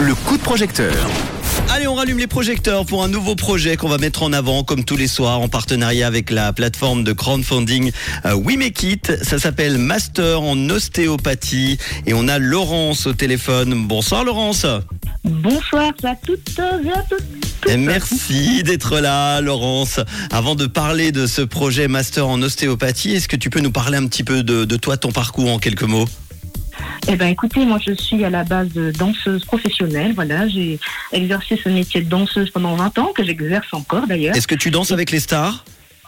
Le coup de projecteur. Allez, on rallume les projecteurs pour un nouveau projet qu'on va mettre en avant, comme tous les soirs, en partenariat avec la plateforme de crowdfunding euh, We Make It. Ça s'appelle Master en ostéopathie. Et on a Laurence au téléphone. Bonsoir Laurence. Bonsoir à toutes et à tous. Et merci d'être là, Laurence. Avant de parler de ce projet Master en ostéopathie, est-ce que tu peux nous parler un petit peu de, de toi, ton parcours en quelques mots? Eh ben, écoutez, moi, je suis à la base danseuse professionnelle. Voilà, j'ai exercé ce métier de danseuse pendant 20 ans, que j'exerce encore d'ailleurs. Est-ce que tu danses avec les stars?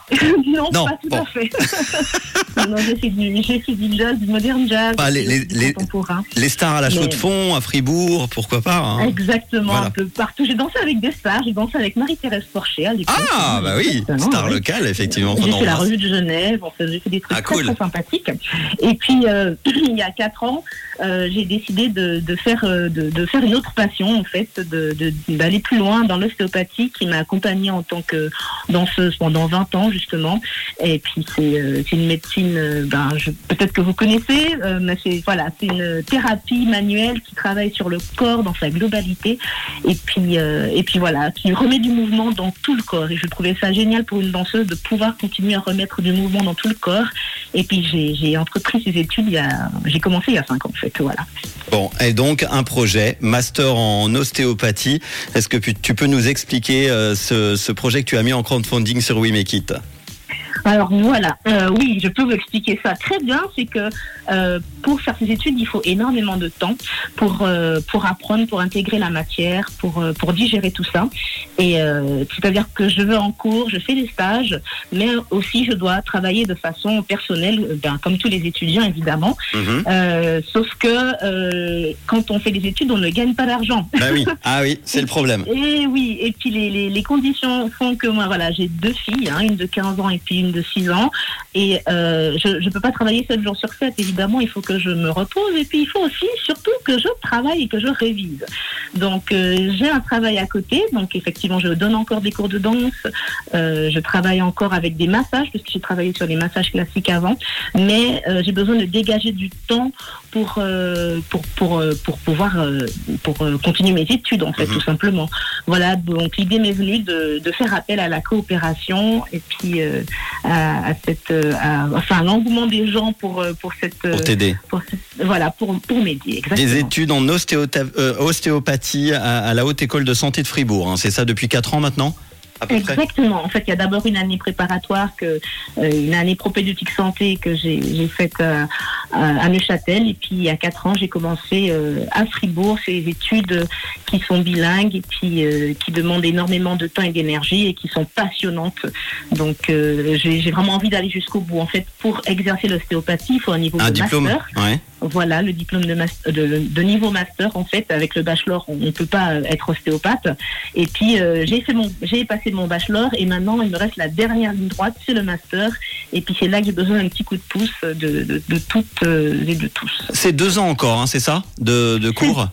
non, Non, pas tout bon. à fait. non, j'ai fait du, jazz, du modern jazz, Pas les- les- du les- contemporain. Les stars à la Mais- chaux de fond, à Fribourg, pourquoi pas hein Exactement, Voilà. un peu partout. J'ai dansé avec des stars, j'ai dansé avec Marie-Thérèse Porcher à l'époque. Ah, bah oui, star oui. locale, effectivement. J'ai fait la revue de Genève, on j'ai fait des trucs Ah, très, cool. très sympathiques. Et puis, euh, il y a quatre ans, euh, j'ai décidé de, de faire, euh, de, de faire une autre passion, en fait, de- d'aller plus loin dans l'ostéopathie qui m'a accompagnée en tant que danseuse pendant 20 ans, justement. Et puis, c'est euh, une médecine, euh, ben, peut-être que vous connaissez, euh, mais c'est voilà, une thérapie manuelle qui travaille sur le corps dans sa globalité. Et puis, et puis voilà, qui remet du mouvement dans tout le corps. Et je trouvais ça génial pour une danseuse de pouvoir continuer à remettre du mouvement dans tout le corps. Et puis j'ai entrepris ces études j'ai commencé il y a cinq ans en fait, voilà. Bon, et donc un projet, master en ostéopathie. Est-ce que tu peux nous expliquer euh, ce, ce projet que tu as mis en crowdfunding sur We Make It Alors voilà, Euh, oui, je peux vous expliquer ça très bien. C'est que euh, pour faire ces études, il faut énormément de temps pour euh, pour apprendre, pour intégrer la matière, pour pour digérer tout ça. Et c'est-à-dire que je vais en cours, je fais des stages, mais aussi je dois travailler de façon personnelle, ben, comme tous les étudiants évidemment. Mhm. Sauf que quand on fait des études, on ne gagne pas d'argent. Bah oui, ah oui, c'est le problème. Et oui, et puis les, les, les conditions font que moi, voilà, j'ai deux filles, hein, une de 15 ans et puis une de 6 ans. Et euh, je ne peux pas travailler 7 jours sur 7, évidemment, il faut que je me repose. Et puis il faut aussi, surtout, que je travaille et que je révise. Donc euh, j'ai un travail à côté, donc effectivement, je donne encore des cours de danse. Euh, je travaille encore avec des massages, parce que j'ai travaillé sur les massages classiques avant. Mais j'ai besoin de dégager du temps pour, euh, pour, pour, euh, pour pouvoir euh, pour, euh, continuer mes études, en fait, Mhm. tout simplement. Voilà, donc l'idée m'est venue de, de faire appel à la coopération et puis à, à cette, à- enfin, l'engouement des gens pour, pour cette, Pour t'aider. pour voilà, pour, pour m'aider. Exactement. Des études en ostéopathie à, à la Haute École de Santé de Fribourg. hein. C'est ça depuis 4 ans maintenant Exactement. En fait, il y a d'abord une année préparatoire, que, euh, une année propédeutique santé que j'ai j'ai faite euh, à à Neuchâtel. Et puis, il y a quatre ans, j'ai commencé euh, à Fribourg ces études qui sont bilingues et puis euh, qui demandent énormément de temps et d'énergie et qui sont passionnantes. Donc, euh, j'ai vraiment envie d'aller jusqu'au bout. En fait, pour exercer l'ostéopathie, il faut un niveau Un de diplôme master. Ouais. Voilà, le diplôme de, mas- de, de niveau master, en fait, avec le bachelor, on ne peut pas être ostéopathe. Et puis, euh, j'ai passé mon bachelor et maintenant, il me reste la dernière ligne droite, c'est le master. Et puis, c'est là que j'ai besoin d'un petit coup de pouce de, de, de toutes et de tous. C'est deux ans encore, hein, c'est ça? De, de cours?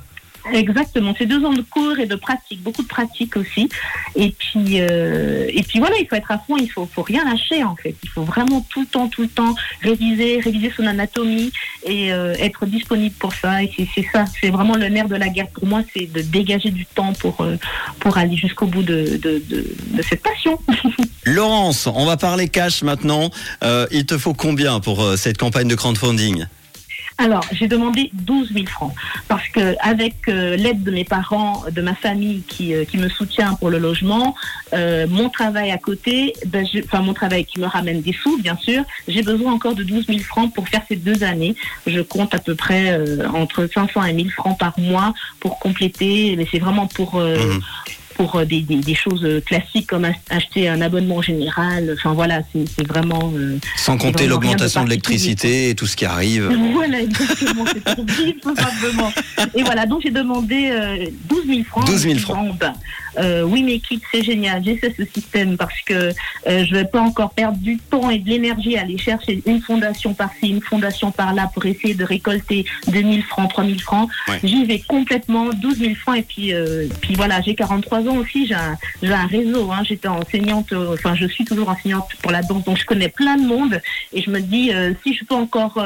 Exactement, c'est deux ans de cours et de pratique, beaucoup de pratique aussi. Et puis, euh, et puis voilà, il faut être à fond, il faut, faut rien lâcher en fait. Il faut vraiment tout le temps, tout le temps réviser, réviser son anatomie et euh, être disponible pour ça. Et c'est ça, c'est vraiment le nerf de la guerre pour moi, c'est de dégager du temps pour euh, pour aller jusqu'au bout de, de, de, de cette passion. Laurence, on va parler cash maintenant. Euh, il te faut combien pour cette campagne de crowdfunding? Alors, j'ai demandé 12 000 francs parce que avec euh, l'aide de mes parents, de ma famille qui, euh, qui me soutient pour le logement, euh, mon travail à côté, ben, je- enfin mon travail qui me ramène des sous, bien sûr, j'ai besoin encore de 12 000 francs pour faire ces deux années. Je compte à peu près euh, entre 500 et 1000 francs par mois pour compléter, mais c'est vraiment pour Mhm. Pour euh, des, des, des choses euh, classiques comme ach- acheter un abonnement général. Enfin voilà, c'est vraiment. euh, Sans compter de l'augmentation de l'électricité et tout ce qui arrive. Voilà, exactement, c'est pour vivre probablement. Et voilà, donc j'ai demandé euh, 12 000 francs. 12 000 en francs. Euh, oui, mais quitte, c'est génial, j'essaie ce système parce que euh, je ne vais pas encore perdre du temps et de l'énergie à aller chercher une fondation par-ci, une fondation par-là pour essayer de récolter 2 000 francs, 3 000 francs. Ouais. J'y vais complètement, 12 000 francs, et puis, euh, puis voilà, j'ai 43 ans aussi, j'ai un, j'ai un réseau. Hein. J'étais enseignante, enfin, je suis toujours enseignante pour la danse, donc je connais plein de monde. Et je me dis, euh, si je peux encore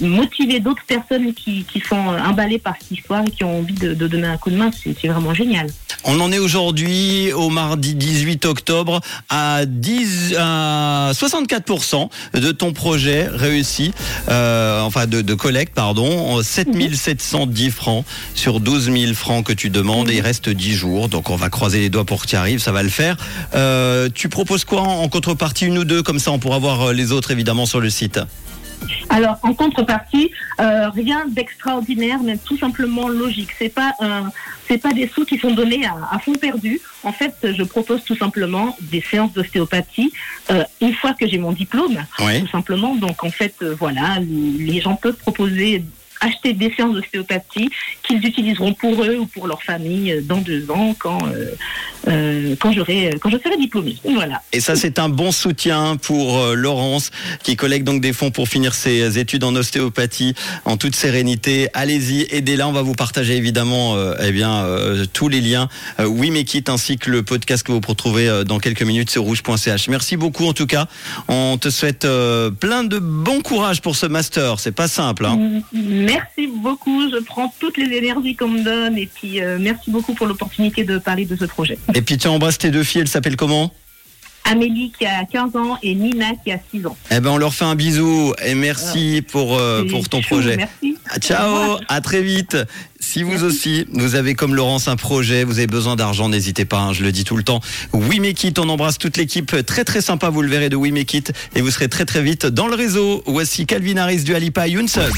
motiver d'autres personnes qui, qui sont emballées par cette histoire et qui ont envie de, de donner un coup de main, c'est vraiment génial. On en est aujourd'hui au mardi 18 octobre à 10 à 64% de ton projet réussi, euh, enfin de, de collecte pardon, 7710 francs sur 12 000 francs que tu demandes et il reste 10 jours, donc on va croiser les doigts pour que tu y arrives, ça va le faire. Euh, tu proposes quoi en, en contrepartie une ou deux? Comme ça on pourra voir euh, les autres évidemment sur le site. Alors, en contrepartie, euh, rien d'extraordinaire, mais tout simplement logique. C'est pas un, c'est pas des sous qui sont donnés à, à fond perdu. En fait, je propose tout simplement des séances d'ostéopathie euh, une fois que j'ai mon diplôme, tout simplement. Donc, en fait, euh, voilà, les gens peuvent proposer acheter des séances d'ostéopathie qu'ils utiliseront pour eux ou pour leur famille euh, dans deux ans quand euh, euh, quand j'aurai quand je serai diplômée. Voilà. Et ça, c'est un bon soutien pour euh, Laurence qui collecte donc des fonds pour finir ses études en ostéopathie en toute sérénité. Allez-y, aidez-la. On va vous partager évidemment euh, eh bien, tous les liens. Oui, mais quitte ainsi que le podcast que vous retrouvez dans quelques minutes sur rouge.ch. Merci beaucoup en tout cas. On te souhaite plein de bon courage pour ce master. C'est pas simple. Hein. Merci beaucoup. Je prends toutes les énergies qu'on me donne et puis euh, merci beaucoup pour l'opportunité de parler de ce projet. Et puis tu embrasses tes deux filles. Elles s'appellent comment? Amélie qui a 15 ans et Nina qui a 6 ans. Eh ben, on leur fait un bisou et merci pour, euh, pour ton chou, projet. Merci. Ah, Ciao, à très vite. Si vous aussi, vous avez comme Laurence un projet, vous avez besoin d'argent, n'hésitez pas, hein, je le dis tout le temps. We Make It, on embrasse toute l'équipe, très très sympa, vous le verrez de We Make It, et vous serez très très vite dans le réseau. Voici Calvin Harris du Alipa Younsub.